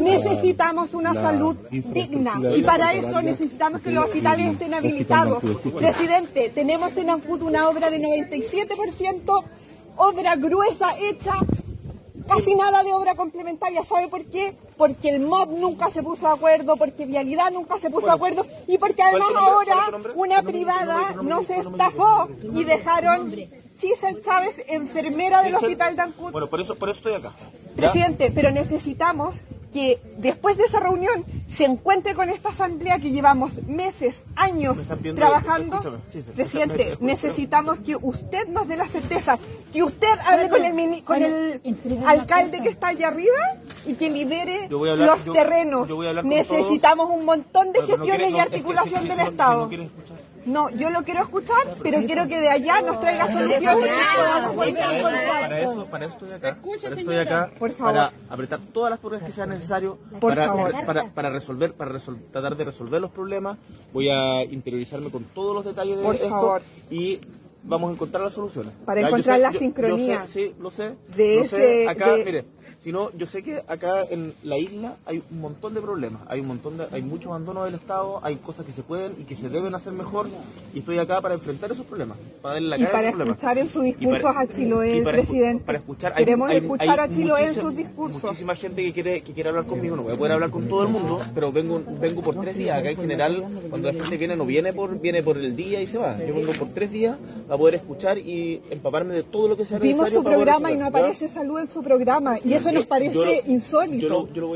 Necesitamos una salud digna y para eso necesitamos que los hospitales estén habilitados. Presidente, tenemos en Ancud una obra de 97% obra gruesa hecha casi nada de obra complementaria. ¿Sabe por qué? Porque el MOB nunca se puso de acuerdo, porque Vialidad nunca se puso de acuerdo y porque además ahora una privada no se estafó y dejaron Chisel Chávez, enfermera del hospital de Ancud. Bueno, por eso, por eso estoy acá. Presidente, pero necesitamos que después de esa reunión se encuentre con esta asamblea que llevamos meses, años Me trabajando. escúchame, sí, Presidente, escúchame, necesitamos que usted nos dé la certeza, que usted hable con el, mini- con el alcalde que está allá arriba y que libere hablar- los terrenos. yo necesitamos un montón de no gestiones quiere- y no, es que articulación si- del no- si Estado. no. No, yo lo quiero escuchar, pero quiero que de allá nos traiga soluciones y podamos volver a Para eso, encontrar. para eso, para eso estoy acá. Para eso estoy acá. Por favor. Para apretar todas las pruebas que sean necesarias para, favor. para, para resolver, para resol- tratar de resolver los problemas. Voy a interiorizarme con todos los detalles de Por esto favor. y vamos a encontrar las soluciones. Para Ya, encontrar sé- la yo- yo sincronía sé- sí, lo sé. de lo ese- sé. Acá, de- mire, si no, yo sé que acá en la isla hay un montón de problemas, hay un montón de, hay mucho abandono del Estado, hay cosas que se pueden y que se deben hacer mejor y estoy acá para enfrentar esos problemas, para darle la Y cara a para esos problemas. escuchar en sus Y discursos a Chiloé, y presidente. para escuchar, hay- Queremos hay- escuchar hay a Chiloé en sus discursos. Muchísima gente que quiere, que quiere hablar conmigo, no voy a poder hablar con todo el mundo, pero vengo, vengo por tres días. Acá en general, cuando la gente viene, no viene por, viene por el día y se va. Yo vengo por tres días a poder escuchar y empaparme de todo lo que sea Vimos necesario su para poder programa y no aparece salud en su programa y eso nos parece yo insólito. yo lo- yo lo voy